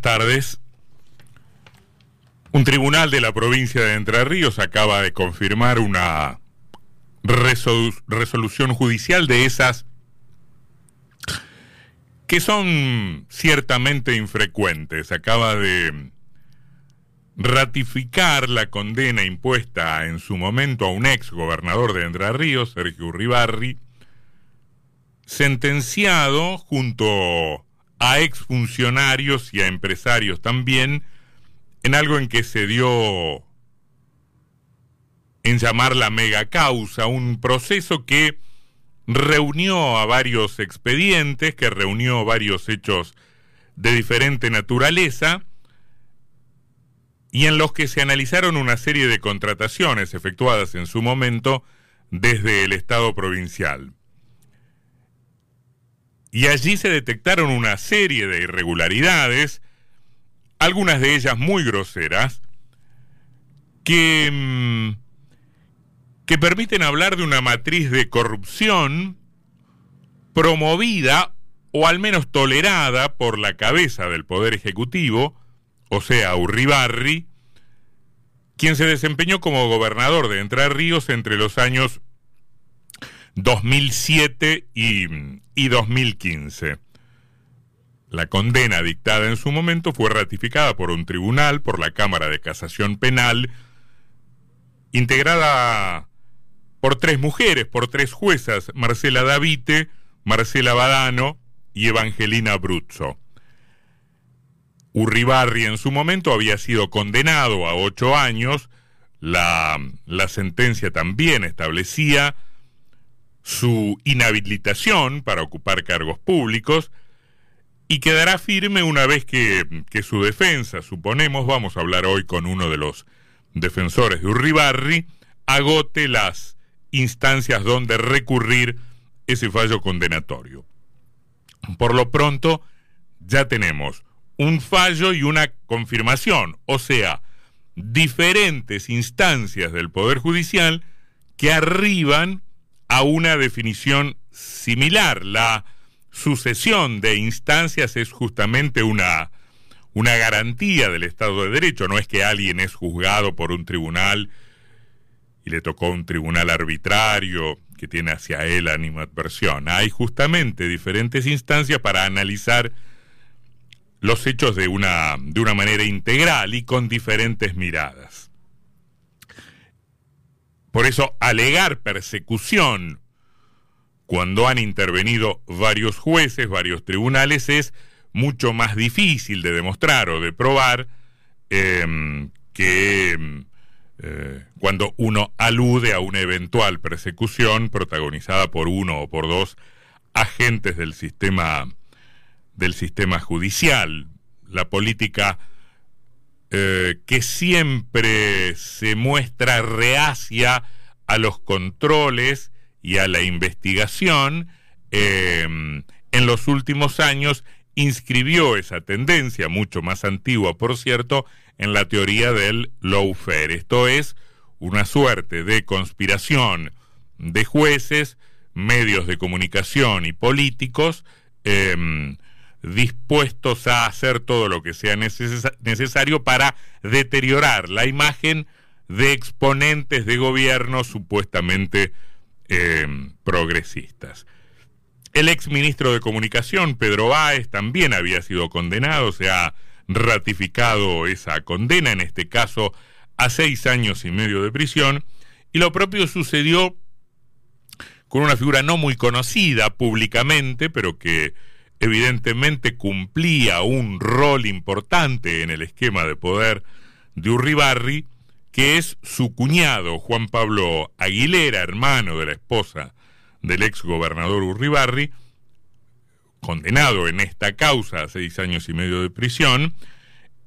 Tardes. Un tribunal de la provincia de Entre Ríos acaba de confirmar una resolución judicial de esas que son ciertamente infrecuentes. Acaba de ratificar la condena impuesta en su momento a un ex gobernador de Entre Ríos, Sergio Uribarri, sentenciado junto a exfuncionarios y a empresarios también en algo en que se dio en llamar la mega causa, un proceso que reunió a varios expedientes, que reunió varios hechos de diferente naturaleza y en los que se analizaron una serie de contrataciones efectuadas en su momento desde el Estado provincial y allí se detectaron una serie de irregularidades, algunas de ellas muy groseras, que, mm, que permiten hablar de una matriz de corrupción promovida o al menos tolerada por la cabeza del Poder Ejecutivo, o sea, Urribarri, quien se desempeñó como gobernador de Entre Ríos entre los años 2007 y, y 2015. La condena dictada en su momento fue ratificada por un tribunal, por la Cámara de Casación Penal, integrada por tres mujeres, por tres juezas, Marcela Davite, Marcela Badano y Evangelina Bruzzo. Urribarri en su momento había sido condenado a ocho años, la, la sentencia también establecía su inhabilitación para ocupar cargos públicos y quedará firme una vez que, su defensa, suponemos, vamos a hablar hoy con uno de los defensores de Urribarri, agote las instancias donde recurrir ese fallo condenatorio. Por lo pronto, ya tenemos un fallo y una confirmación, o sea, diferentes instancias del Poder Judicial que arriban a una definición similar. La sucesión de instancias es justamente una, una garantía del Estado de Derecho. No es que alguien es juzgado por un tribunal y le tocó un tribunal arbitrario que tiene hacia él animadversión. Hay justamente diferentes instancias para analizar los hechos de una, de una manera integral y con diferentes miradas. Por eso, alegar persecución cuando han intervenido varios jueces, varios tribunales, es mucho más difícil de demostrar o de probar em, que em, eh, cuando uno alude a una eventual persecución protagonizada por uno o por dos agentes del sistema del sistema judicial. La política eh, que siempre se muestra reacia a los controles y a la investigación, em, en los últimos años inscribió esa tendencia, mucho más antigua por cierto, en la teoría del lawfare. Esto es una suerte de conspiración de jueces, medios de comunicación y políticos, em, dispuestos a hacer todo lo que sea necesario para deteriorar la imagen de exponentes de gobierno supuestamente em, progresistas. El ex ministro de Comunicación, Pedro Báez, también había sido condenado, se ha ratificado esa condena, en este caso a seis años y medio de prisión, y lo propio sucedió con una figura no muy conocida públicamente, pero que evidentemente cumplía un rol importante en el esquema de poder de Urribarri, que es su cuñado Juan Pablo Aguilera, hermano de la esposa del ex gobernador Urribarri, condenado en esta causa a seis años y medio de prisión,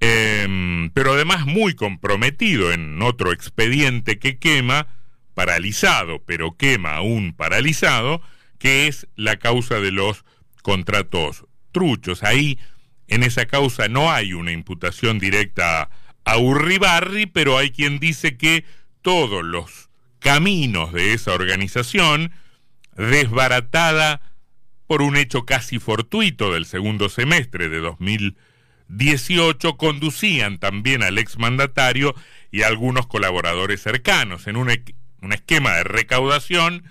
em, pero además muy comprometido en otro expediente que quema, paralizado, pero quema aún paralizado, que es la causa de los contratos truchos. Ahí, en esa causa, no hay una imputación directa a Urribarri, pero hay quien dice que todos los caminos de esa organización, desbaratada por un hecho casi fortuito del segundo semestre de 18 conducían también al exmandatario y a algunos colaboradores cercanos en un, un esquema de recaudación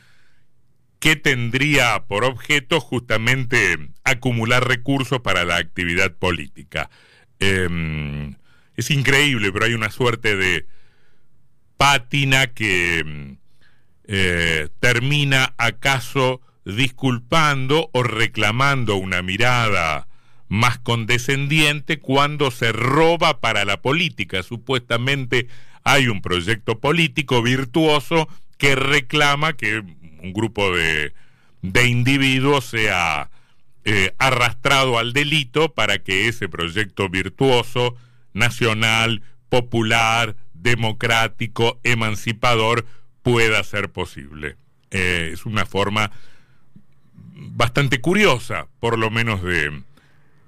que tendría por objeto justamente acumular recursos para la actividad política. Em, es increíble, pero hay una suerte de pátina que eh, termina acaso disculpando o reclamando una mirada más condescendiente cuando se roba para la política. Supuestamente hay un proyecto político virtuoso que reclama que un grupo de, individuos sea eh, arrastrado al delito para que ese proyecto virtuoso, nacional, popular, democrático, emancipador, pueda ser posible. Eh, es una forma bastante curiosa, por lo menos, de,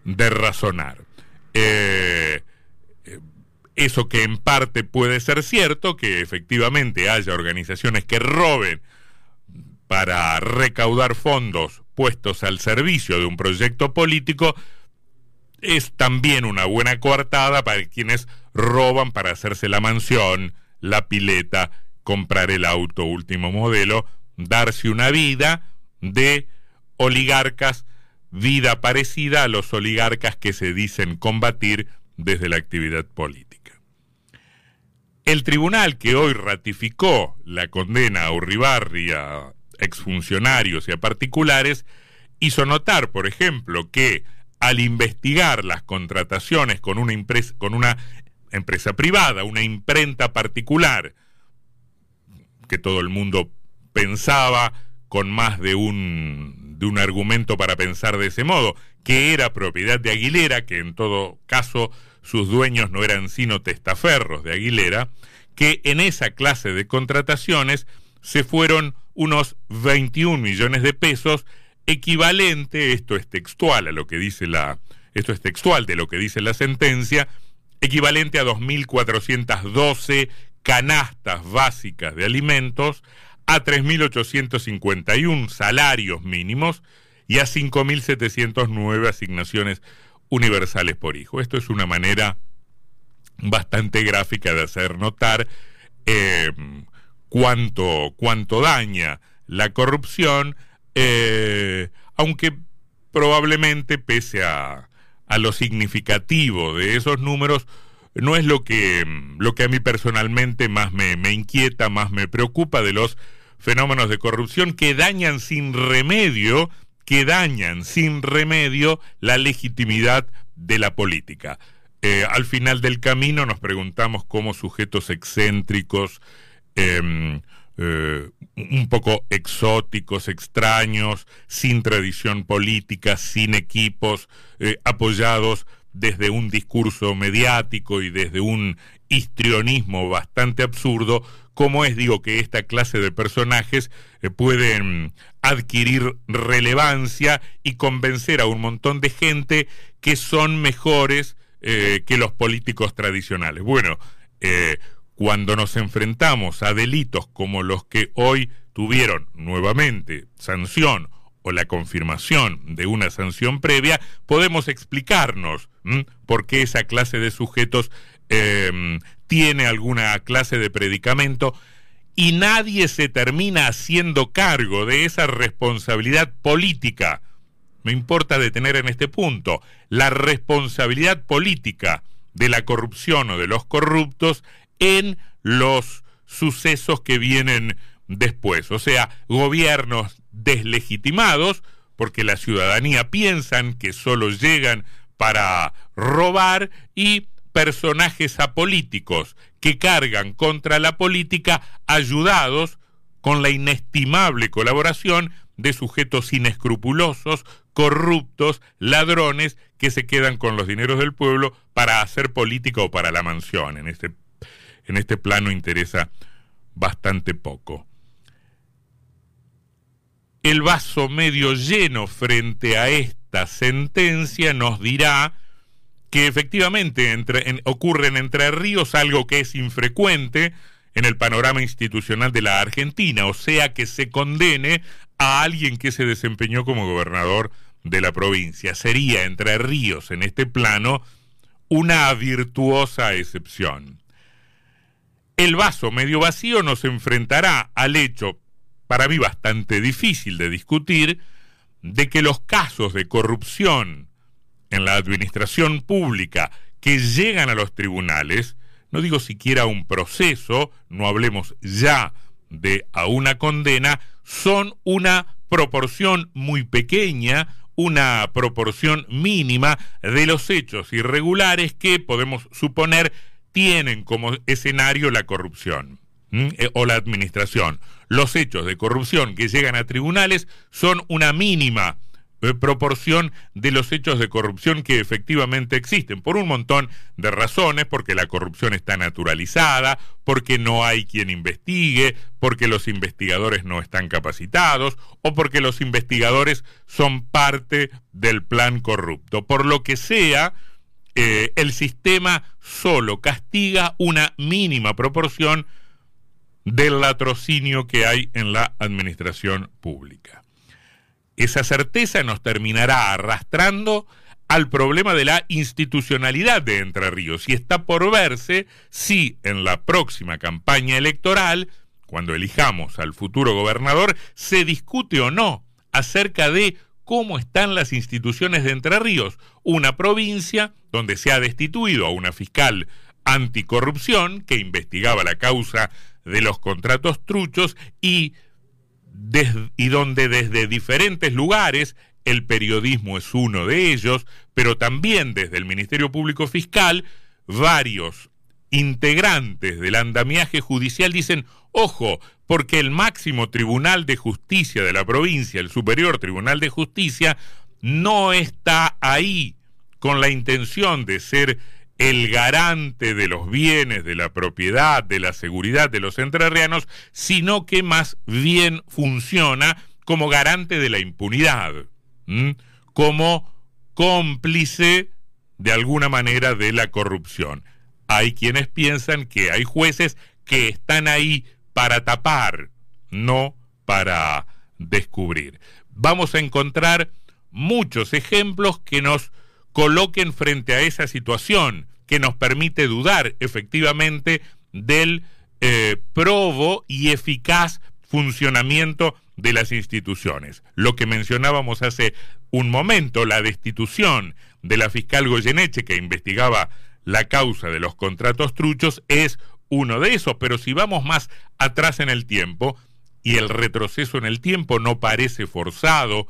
de razonar. Eh, eso que en parte puede ser cierto, que efectivamente haya organizaciones que roben para recaudar fondos puestos al servicio de un proyecto político es también una buena coartada para quienes roban para hacerse la mansión, la pileta, comprar el auto último modelo, darse una vida de oligarcas, vida parecida a los oligarcas que se dicen combatir desde la actividad política. El tribunal que hoy ratificó la condena a Uribarri a exfuncionarios y a particulares, hizo notar, por ejemplo, que al investigar las contrataciones con una, empresa, con una empresa privada, una imprenta particular, que todo el mundo pensaba con más de un, de un argumento para pensar de ese modo, que era propiedad de Aguilera, que en todo caso sus dueños no eran sino testaferros de Aguilera, que en esa clase de contrataciones se fueron unos 21 millones de pesos, equivalente, esto es textual a lo que dice la, esto es textual de lo que dice la sentencia, equivalente a 2.412 canastas básicas de alimentos, a 3.851 salarios mínimos y a 5.709 asignaciones universales por hijo. Esto es una manera bastante gráfica de hacer notar eh, cuánto, cuánto daña la corrupción, eh, aunque probablemente pese a, a, lo significativo de esos números, no es lo que, lo que a mí personalmente más me, me inquieta, más me preocupa de los fenómenos de corrupción que dañan sin remedio, que dañan sin remedio la legitimidad de la política. Eh, al final del camino nos preguntamos cómo sujetos excéntricos, Em, eh, un poco exóticos, extraños, sin tradición política, sin equipos, eh, apoyados desde un discurso mediático y desde un histrionismo bastante absurdo, como es, digo, que esta clase de personajes eh, pueden adquirir relevancia y convencer a un montón de gente que son mejores que los políticos tradicionales. Bueno, cuando nos enfrentamos a delitos como los que hoy tuvieron nuevamente sanción o la confirmación de una sanción previa, podemos explicarnos por qué esa clase de sujetos em, tiene alguna clase de predicamento y nadie se termina haciendo cargo de esa responsabilidad política. Me importa detener en este punto. La responsabilidad política de la corrupción o de los corruptos en los sucesos que vienen después. O sea, gobiernos deslegitimados, porque la ciudadanía piensan que solo llegan para robar y personajes apolíticos que cargan contra la política ayudados con la inestimable colaboración de sujetos inescrupulosos, corruptos, ladrones que se quedan con los dineros del pueblo para hacer política o para la mansión. En este en este plano interesa bastante poco. El vaso medio lleno frente a esta sentencia nos dirá que efectivamente ocurre en Entre Ríos algo que es infrecuente en el panorama institucional de la Argentina, o sea que se condene a alguien que se desempeñó como gobernador de la provincia. Sería Entre Ríos en este plano una virtuosa excepción. El vaso medio vacío nos enfrentará al hecho, para mí bastante difícil de discutir, de que los casos de corrupción en la administración pública que llegan a los tribunales, no digo siquiera un proceso, no hablemos ya de a una condena, son una proporción muy pequeña, una proporción mínima de los hechos irregulares que podemos suponer tienen como escenario la corrupción eh, o la administración. Los hechos de corrupción que llegan a tribunales son una mínima eh, proporción de los hechos de corrupción que efectivamente existen, por un montón de razones, porque la corrupción está naturalizada, porque no hay quien investigue, porque los investigadores no están capacitados, o porque los investigadores son parte del plan corrupto. Por lo que sea, eh, el sistema solo castiga una mínima proporción del latrocinio que hay en la administración pública. Esa certeza nos terminará arrastrando al problema de la institucionalidad de Entre Ríos y está por verse si en la próxima campaña electoral, cuando elijamos al futuro gobernador, se discute o no acerca de cómo están las instituciones de Entre Ríos, una provincia donde se ha destituido a una fiscal anticorrupción que investigaba la causa de los contratos truchos y y donde desde diferentes lugares, el periodismo es uno de ellos, pero también desde el Ministerio Público Fiscal, varios integrantes del andamiaje judicial dicen, ojo, porque el máximo tribunal de justicia de la provincia, el superior tribunal de justicia, no está ahí con la intención de ser el garante de los bienes, de la propiedad, de la seguridad de los entrerrianos, sino que más bien funciona como garante de la impunidad, como cómplice de alguna manera de la corrupción. Hay quienes piensan que hay jueces que están ahí para tapar, no para descubrir. Vamos a encontrar muchos ejemplos que nos coloquen frente a esa situación que nos permite dudar efectivamente del eh, probo y eficaz funcionamiento de las instituciones. Lo que mencionábamos hace un momento, la destitución de la fiscal Goyeneche que investigaba la causa de los contratos truchos es uno de esos, pero si vamos más atrás en el tiempo, y el retroceso en el tiempo no parece forzado,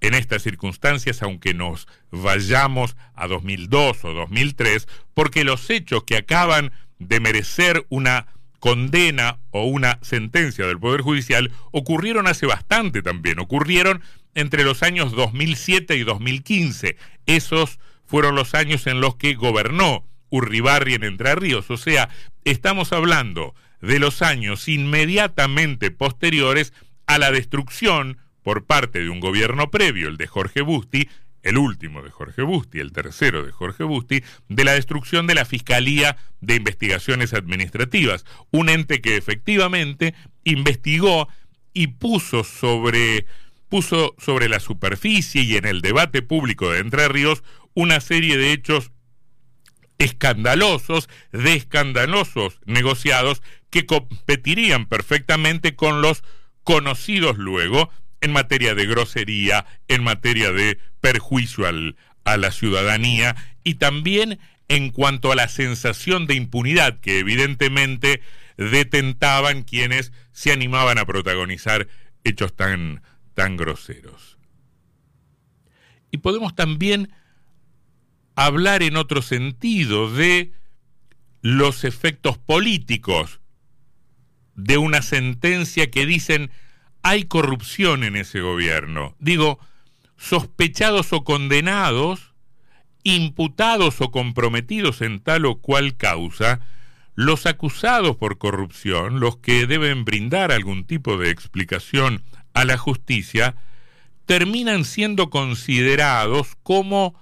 en estas circunstancias, aunque nos vayamos a 2002 o 2003, porque los hechos que acaban de merecer una condena o una sentencia del Poder Judicial ocurrieron hace bastante también, ocurrieron entre los años 2007 y 2015. Esos fueron los años en los que gobernó Urribarri en Entre Ríos, o sea, estamos hablando de los años inmediatamente posteriores a la destrucción por parte de un gobierno previo, el de Jorge Busti, el último de Jorge Busti, el tercero de Jorge Busti, de la destrucción de la Fiscalía de Investigaciones Administrativas, un ente que efectivamente investigó y puso sobre, puso sobre la superficie y en el debate público de Entre Ríos una serie de hechos escandalosos, de escandalosos negociados que competirían perfectamente con los conocidos luego en materia de grosería, en materia de perjuicio a la ciudadanía y también en cuanto a la sensación de impunidad que evidentemente detentaban quienes se animaban a protagonizar hechos tan, tan groseros. Y podemos también hablar en otro sentido de los efectos políticos de una sentencia que dicen hay corrupción en ese gobierno. Digo, sospechados o condenados, imputados o comprometidos en tal o cual causa, los acusados por corrupción, los que deben brindar algún tipo de explicación a la justicia, terminan siendo considerados como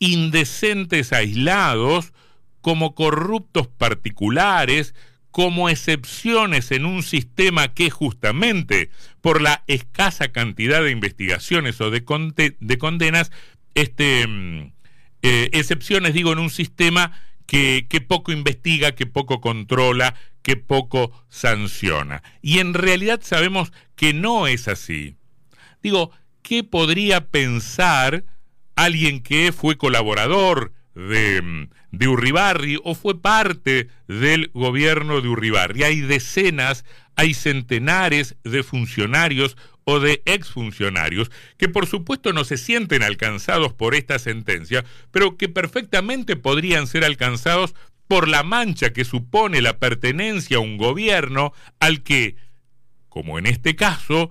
indecentes aislados, como corruptos particulares, como excepciones en un sistema que justamente por la escasa cantidad de investigaciones o de, de condenas este, mm, Eh, excepciones, digo, en un sistema que poco investiga, que poco controla, que poco sanciona. Y en realidad sabemos que no es así. Digo, ¿qué podría pensar alguien que fue colaborador de, de Urribarri o fue parte del gobierno de Urribarri? Hay decenas, hay centenares de funcionarios o de exfuncionarios que por supuesto no se sienten alcanzados por esta sentencia, pero que perfectamente podrían ser alcanzados por la mancha que supone la pertenencia a un gobierno al que, como en este caso,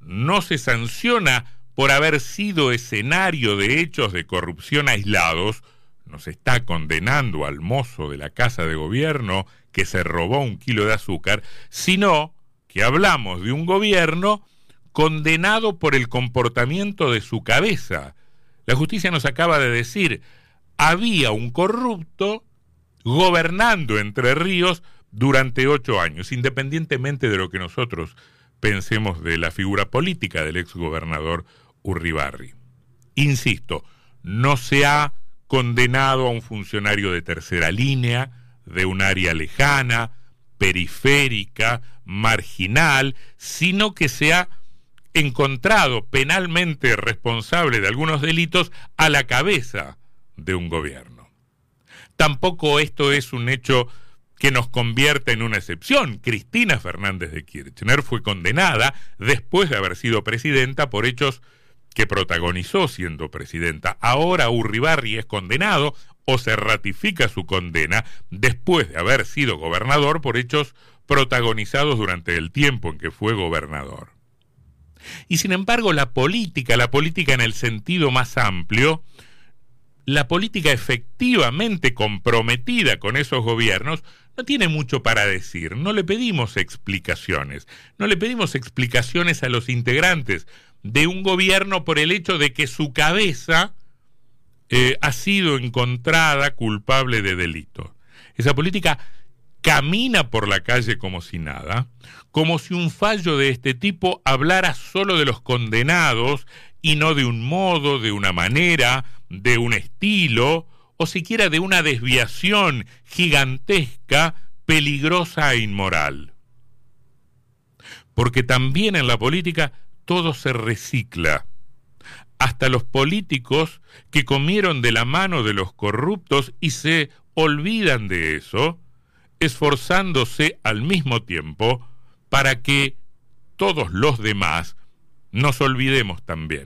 no se sanciona por haber sido escenario de hechos de corrupción aislados, nos está condenando al mozo de la casa de gobierno que se robó un kilo de azúcar, sino que hablamos de un gobierno condenado por el comportamiento de su cabeza. La justicia nos acaba de decir, había un corrupto gobernando Entre Ríos durante ocho años, independientemente de lo que nosotros pensemos de la figura política del exgobernador Urribarri. Insisto, no se ha condenado a un funcionario de tercera línea, de un área lejana, periférica, marginal, sino que se ha encontrado penalmente responsable de algunos delitos a la cabeza de un gobierno. Tampoco esto es un hecho que nos convierte en una excepción. Cristina Fernández de Kirchner fue condenada después de haber sido presidenta por hechos que protagonizó siendo presidenta. Ahora Urribarri es condenado o se ratifica su condena después de haber sido gobernador por hechos protagonizados durante el tiempo en que fue gobernador. Y sin embargo, la política, la política en el sentido más amplio, la política efectivamente comprometida con esos gobiernos, no tiene mucho para decir. No le pedimos explicaciones. No le pedimos explicaciones a los integrantes de un gobierno por el hecho de que su cabeza eh, ha sido encontrada culpable de delito. Esa política camina por la calle como si nada, como si un fallo de este tipo hablara solo de los condenados y no de un modo, de una manera, de un estilo, o siquiera de una desviación gigantesca, peligrosa e inmoral. Porque también en la política todo se recicla. Hasta los políticos que comieron de la mano de los corruptos y se olvidan de eso, esforzándose al mismo tiempo para que todos los demás nos olvidemos también.